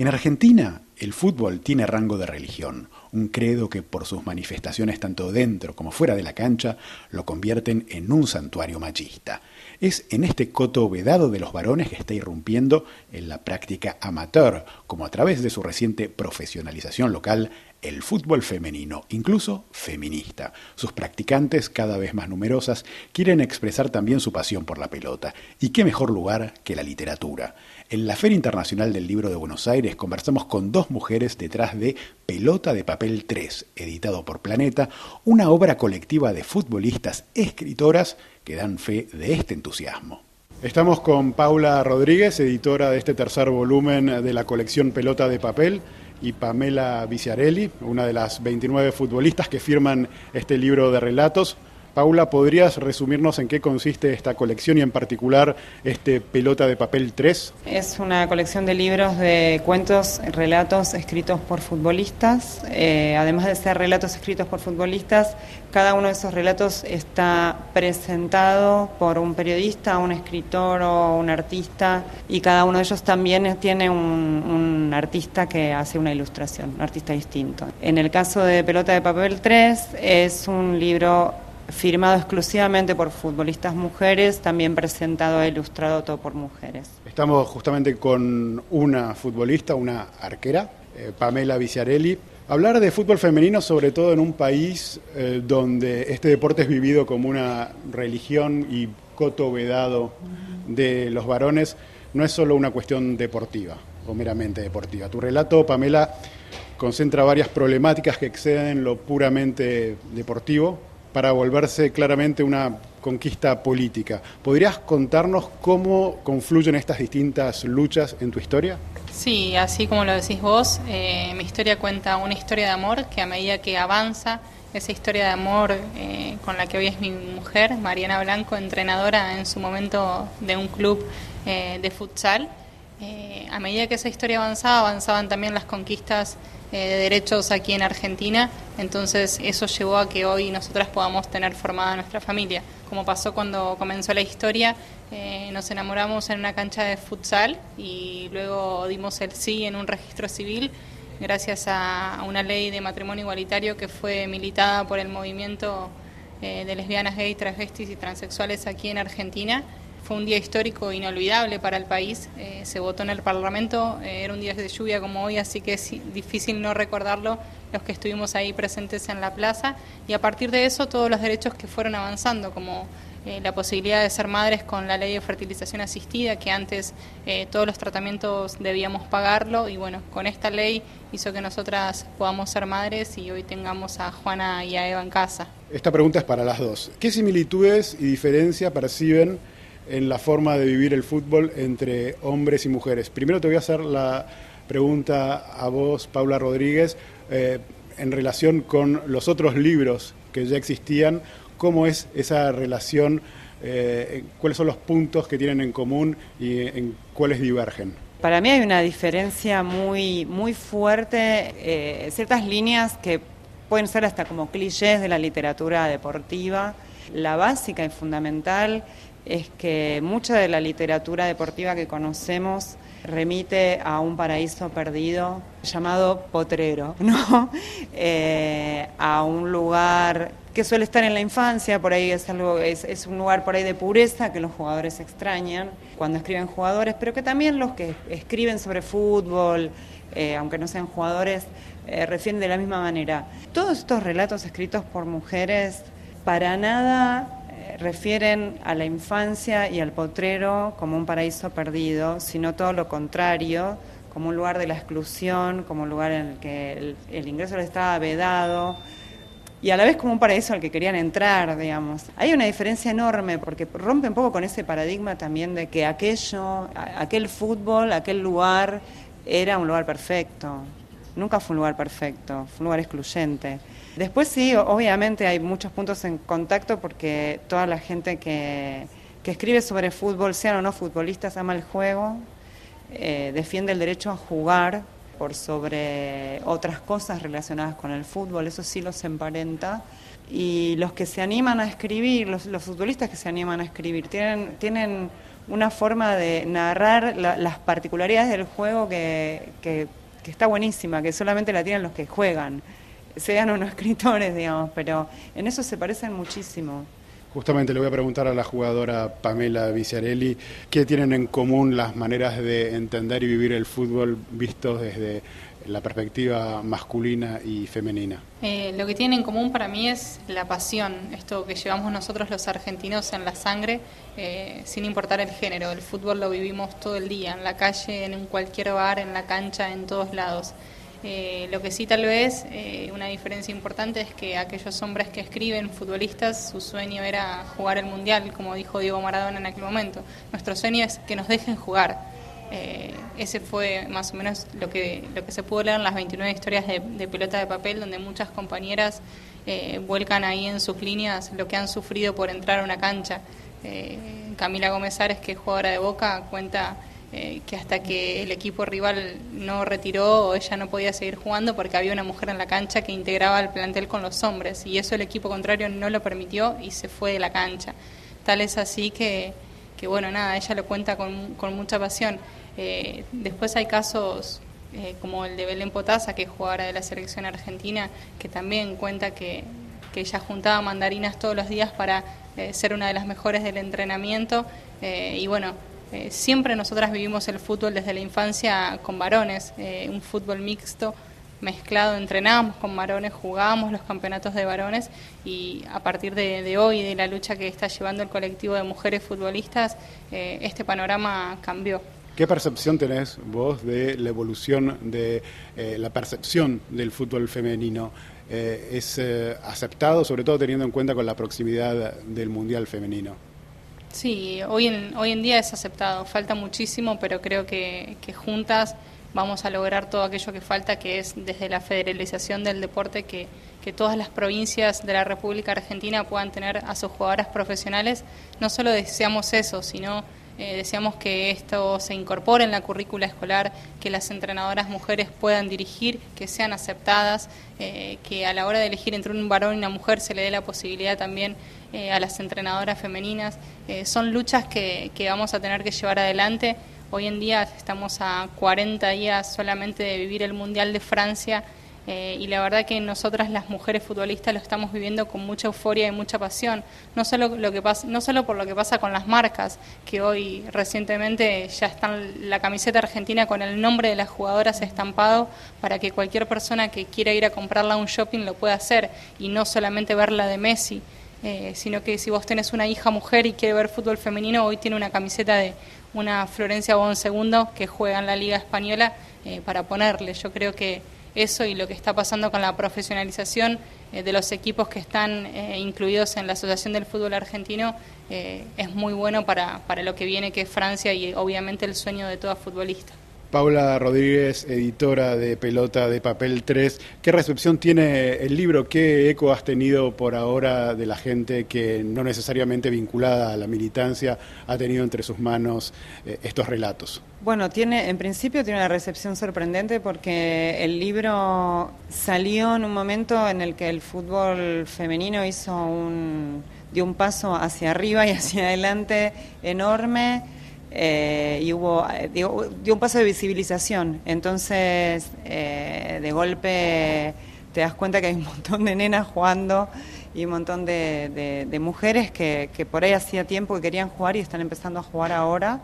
En Argentina, el fútbol tiene rango de religión, un credo que por sus manifestaciones tanto dentro como fuera de la cancha lo convierten en un santuario machista. Es en este coto vedado de los varones que está irrumpiendo en la práctica amateur, como a través de su reciente profesionalización local, el fútbol femenino, incluso feminista. Sus practicantes, cada vez más numerosas, quieren expresar también su pasión por la pelota. ¿Y qué mejor lugar que la literatura? En la Feria Internacional del Libro de Buenos Aires conversamos con dos mujeres detrás de Pelota de Papel 3, editado por Planeta, una obra colectiva de futbolistas escritoras que dan fe de este entusiasmo. Estamos con Paula Rodríguez, editora de este tercer volumen de la colección Pelota de Papel, y Pamela Viciarelli, una de las 29 futbolistas que firman este libro de relatos. Paula, ¿podrías resumirnos en qué consiste esta colección y en particular este Pelota de Papel 3? Es una colección de libros de cuentos, relatos escritos por futbolistas. Eh, además de ser relatos escritos por futbolistas, cada uno de esos relatos está presentado por un periodista, un escritor o un artista y cada uno de ellos también tiene un, un artista que hace una ilustración, un artista distinto. En el caso de Pelota de Papel 3 es un libro firmado exclusivamente por futbolistas mujeres, también presentado e ilustrado todo por mujeres. Estamos justamente con una futbolista, una arquera, eh, Pamela Viciarelli. Hablar de fútbol femenino, sobre todo en un país eh, donde este deporte es vivido como una religión y coto vedado de los varones, no es solo una cuestión deportiva o meramente deportiva. Tu relato, Pamela, concentra varias problemáticas que exceden lo puramente deportivo, para volverse claramente una conquista política. ¿Podrías contarnos cómo confluyen estas distintas luchas en tu historia? Sí, así como lo decís vos, eh, mi historia cuenta una historia de amor que a medida que avanza, esa historia de amor eh, con la que hoy es mi mujer, Mariana Blanco, entrenadora en su momento de un club eh, de futsal, a medida que esa historia avanzaba, avanzaban también las conquistas de derechos aquí en Argentina, entonces eso llevó a que hoy nosotras podamos tener formada nuestra familia. Como pasó cuando comenzó la historia, eh, nos enamoramos en una cancha de futsal y luego dimos el sí en un registro civil gracias a una ley de matrimonio igualitario que fue militada por el movimiento eh, de lesbianas, gays, travestis y transexuales aquí en Argentina fue un día histórico inolvidable para el país. Eh, se votó en el Parlamento, eh, era un día de lluvia como hoy, así que es difícil no recordarlo los que estuvimos ahí presentes en la plaza. Y a partir de eso, todos los derechos que fueron avanzando, como eh, la posibilidad de ser madres con la ley de fertilización asistida, que antes todos los tratamientos debíamos pagarlo, y bueno, con esta ley hizo que nosotras podamos ser madres y hoy tengamos a Juana y a Eva en casa. Esta pregunta es para las dos. ¿Qué similitudes y diferencia perciben? En la forma de vivir el fútbol entre hombres y mujeres. Primero te voy a hacer la pregunta a vos, Paula Rodríguez, eh, en relación con los otros libros que ya existían, ¿cómo es esa relación? Eh, ¿Cuáles son los puntos que tienen en común y en cuáles divergen? Para mí hay una diferencia muy, muy fuerte, eh, ciertas líneas que pueden ser hasta como clichés de la literatura deportiva. La básica y fundamental es que mucha de la literatura deportiva que conocemos remite a un paraíso perdido llamado Potrero, ¿no? Eh, a un lugar que suele estar en la infancia, por ahí es, algo, es, un lugar por ahí de pureza que los jugadores extrañan cuando escriben jugadores, pero que también los que escriben sobre fútbol, eh, aunque no sean jugadores, eh, refieren de la misma manera. Todos estos relatos escritos por mujeres para nada refieren a la infancia y al potrero como un paraíso perdido, sino todo lo contrario, como un lugar de la exclusión, como un lugar en el que el, ingreso les estaba vedado y a la vez como un paraíso al que querían entrar, digamos. Hay una diferencia enorme porque rompe un poco con ese paradigma también de que aquello, aquel fútbol, aquel lugar era un lugar perfecto. Nunca fue un lugar perfecto, fue un lugar excluyente. Después sí, obviamente hay muchos puntos en contacto porque toda la gente que, escribe sobre fútbol, sean o no futbolistas, ama el juego, eh, defiende el derecho a jugar por sobre otras cosas relacionadas con el fútbol, eso sí los emparenta. Y los que se animan a escribir, los, futbolistas que se animan a escribir, tienen, tienen una forma de narrar las particularidades del juego que, que, está buenísima, que solamente la tienen los que juegan, sean unos escritores, digamos, pero en eso se parecen muchísimo. Justamente le voy a preguntar a la jugadora Pamela Viciarelli qué tienen en común las maneras de entender y vivir el fútbol vistos desde la perspectiva masculina y femenina. Eh, lo que tienen en común para mí es la pasión, esto que llevamos nosotros los argentinos en la sangre, eh, sin importar el género. El fútbol lo vivimos todo el día, en la calle, en cualquier bar, en la cancha, en todos lados. Eh, lo que sí tal vez una diferencia importante es que aquellos hombres que escriben, futbolistas, su sueño era jugar el Mundial, como dijo Diego Maradona en aquel momento. Nuestro sueño es que nos dejen jugar. Eh, ese fue más o menos lo que, lo que se pudo leer en las 29 historias de, pelota de papel, donde muchas compañeras vuelcan ahí en sus líneas lo que han sufrido por entrar a una cancha. Camila Gómez Ares, que es jugadora de Boca, cuenta eh, que hasta que el equipo rival no retiró ella no podía seguir jugando porque había una mujer en la cancha que integraba el plantel con los hombres y eso el equipo contrario no lo permitió y se fue de la cancha. Tal es así que, que bueno, nada, ella lo cuenta con, con mucha pasión. Eh, después hay casos eh, como el de Belén Potasa, que es jugadora de la selección argentina, que también cuenta que, que ella juntaba mandarinas todos los días para ser una de las mejores del entrenamiento y bueno, eh, siempre nosotras vivimos el fútbol desde la infancia con varones, eh, un fútbol mixto mezclado, entrenábamos con varones, jugábamos los campeonatos de varones y a partir de, hoy, de la lucha que está llevando el colectivo de mujeres futbolistas, eh, este panorama cambió. ¿Qué percepción tenés vos de la evolución de la percepción del fútbol femenino? ¿Es aceptado, sobre todo teniendo en cuenta con la proximidad del Mundial femenino? Sí, hoy en, hoy en día es aceptado, falta muchísimo, pero creo que, juntas vamos a lograr todo aquello que falta, que es desde la federalización del deporte, que, todas las provincias de la República Argentina puedan tener a sus jugadoras profesionales. No solo deseamos eso, sino eh, deseamos que esto se incorpore en la currícula escolar, que las entrenadoras mujeres puedan dirigir, que sean aceptadas, eh, que a la hora de elegir entre un varón y una mujer se le dé la posibilidad también eh, a las entrenadoras femeninas. Son luchas que vamos a tener que llevar adelante. Hoy en día estamos a 40 días solamente de vivir el Mundial de Francia eh, y la verdad que nosotras las mujeres futbolistas lo estamos viviendo con mucha euforia y mucha pasión, no solo, lo que pasa, no solo por lo que pasa con las marcas, que hoy recientemente ya están la camiseta argentina con el nombre de las jugadoras estampado para que cualquier persona que quiera ir a comprarla a un shopping lo pueda hacer y no solamente verla de Messi. Eh, sino que si vos tenés una hija mujer y quiere ver fútbol femenino, hoy tiene una camiseta de una Florencia Bon Segundo que juega en la Liga Española eh, para ponerle. Yo creo que eso y lo que está pasando con la profesionalización eh, de los equipos que están incluidos en la Asociación del Fútbol Argentino es muy bueno para, para lo que viene, que es Francia y obviamente el sueño de toda futbolista. Paula Rodríguez, editora de Pelota de Papel 3. ¿Qué recepción tiene el libro? ¿Qué eco has tenido por ahora de la gente que no necesariamente vinculada a la militancia ha tenido entre sus manos eh, estos relatos? Bueno, tiene, en principio tiene una recepción sorprendente porque el libro salió en un momento en el que el fútbol femenino hizo un, dio un paso hacia arriba y hacia adelante enorme eh, y hubo eh, dio, un paso de visibilización. Entonces, eh, de golpe te das cuenta que hay un montón de nenas jugando y un montón de, mujeres que, que, por ahí hacía tiempo que querían jugar y están empezando a jugar ahora.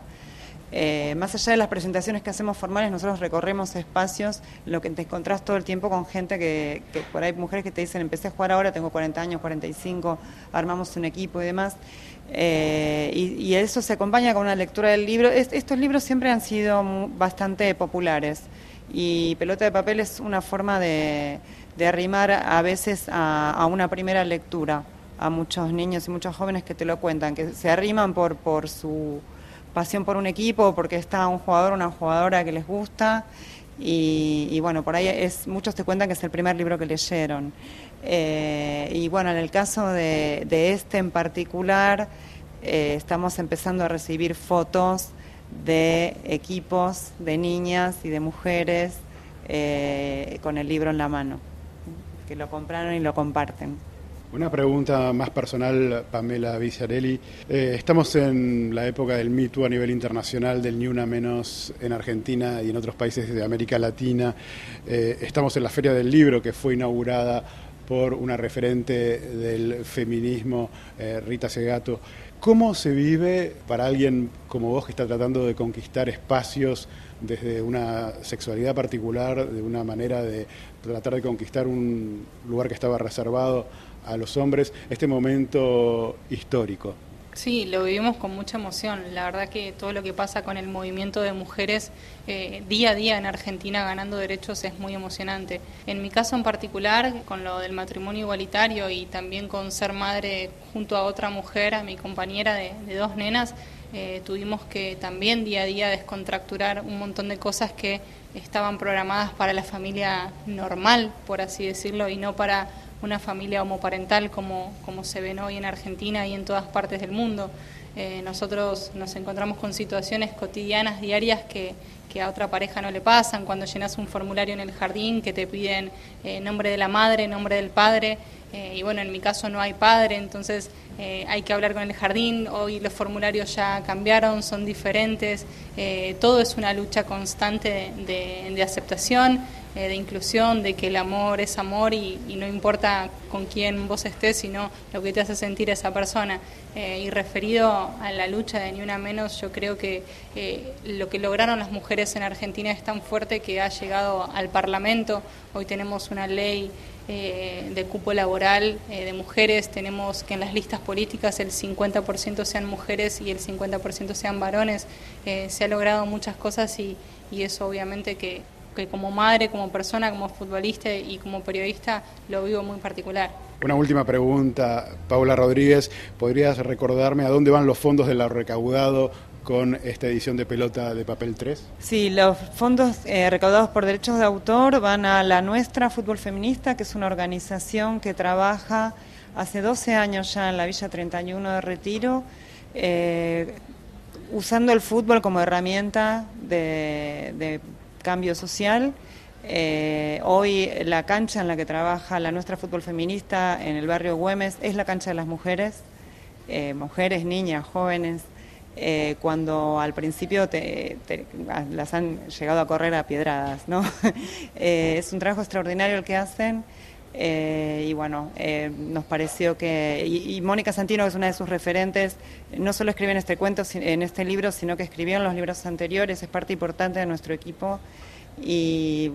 Más allá de las presentaciones que hacemos formales, nosotros recorremos espacios lo que te encontrás todo el tiempo con gente que, que por ahí mujeres que te dicen, empecé a jugar ahora, tengo 40 años, 45, armamos un equipo y demás. Eh, y, eso se acompaña con una lectura del libro. estos libros siempre han sido bastante populares y Pelota de Papel es una forma de, arrimar a veces a, una primera lectura a muchos niños y muchos jóvenes que te lo cuentan, que se arriman por, por su pasión por un equipo, porque está un jugador una jugadora que les gusta. Y, bueno, por ahí es, muchos te cuentan que es el primer libro que leyeron. Eh, y bueno, en el caso de, este en particular, eh, estamos empezando a recibir fotos de equipos de niñas y de mujeres eh, con el libro en la mano, que lo compraron y lo comparten. Una pregunta más personal, Pamela Viciarelli. Eh, estamos en la época del Me a nivel internacional, del Ni Una Menos en Argentina y en otros países de América Latina. Eh, estamos en la Feria del Libro que fue inaugurada por una referente del feminismo, eh, Rita Segato. ¿Cómo se vive para alguien como vos que está tratando de conquistar espacios desde una sexualidad particular, de una manera de tratar de conquistar un lugar que estaba reservado a los hombres, este momento histórico? Sí, lo vivimos con mucha emoción. La verdad que todo lo que pasa con el movimiento de mujeres eh, día a día en Argentina ganando derechos es muy emocionante. En mi caso en particular, con lo del matrimonio igualitario y también con ser madre junto a otra mujer, a mi compañera de, dos nenas, eh, tuvimos que también día a día descontracturar un montón de cosas que estaban programadas para la familia normal, por así decirlo, y no para una familia homoparental como, como se ven hoy en Argentina y en todas partes del mundo. Eh, nosotros nos encontramos con situaciones cotidianas, diarias, que, que, a otra pareja no le pasan, cuando llenas un formulario en el jardín que te piden eh, nombre de la madre, nombre del padre, eh, y bueno, en mi caso no hay padre, entonces hay que hablar con el jardín, hoy los formularios ya cambiaron, son diferentes, todo es una lucha constante de, de aceptación eh, de inclusión, de que el amor es amor y, no importa con quién vos estés, sino lo que te hace sentir esa persona. Eh, y referido a la lucha de Ni Una Menos, yo creo que eh, lo que lograron las mujeres en Argentina es tan fuerte que ha llegado al Parlamento. Hoy tenemos una ley de cupo laboral de mujeres, tenemos que en las listas políticas el 50% sean mujeres y el 50% sean varones. se ha logrado muchas cosas y, y eso obviamente que que como madre, como persona, como futbolista y como periodista lo vivo muy particular. Una última pregunta, Paula Rodríguez, ¿podrías recordarme a dónde van los fondos de lo recaudado con esta edición de Pelota de Papel 3? Sí, los fondos eh, recaudados por derechos de autor van a la nuestra Fútbol Feminista, que es una organización que trabaja hace 12 años ya en la Villa 31 de Retiro, eh, usando el fútbol como herramienta de cambio social. Eh, hoy la cancha en la que trabaja la nuestra fútbol feminista en el barrio Güemes es la cancha de las mujeres, eh, mujeres, niñas, jóvenes. Eh, cuando al principio las han llegado a correr a piedradas, ¿no? es un trabajo extraordinario el que hacen. Y bueno, nos pareció que. Y, Mónica Santino, que es una de sus referentes, no solo escribe en este cuento, en este libro, sino que escribió en los libros anteriores, es parte importante de nuestro equipo y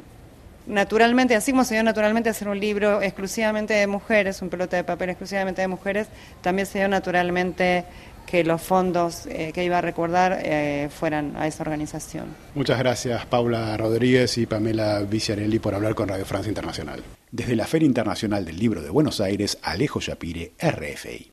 naturalmente, así como se dio naturalmente hacer un libro exclusivamente de mujeres, un pelota de papel exclusivamente de mujeres, también se dio naturalmente que los fondos eh, que iba a recordar eh, fueran a esa organización. Muchas gracias Paula Rodríguez y Pamela Viciarelli por hablar con Radio Francia Internacional. Desde la Feria Internacional del Libro de Buenos Aires, Alejo Shapire, RFI.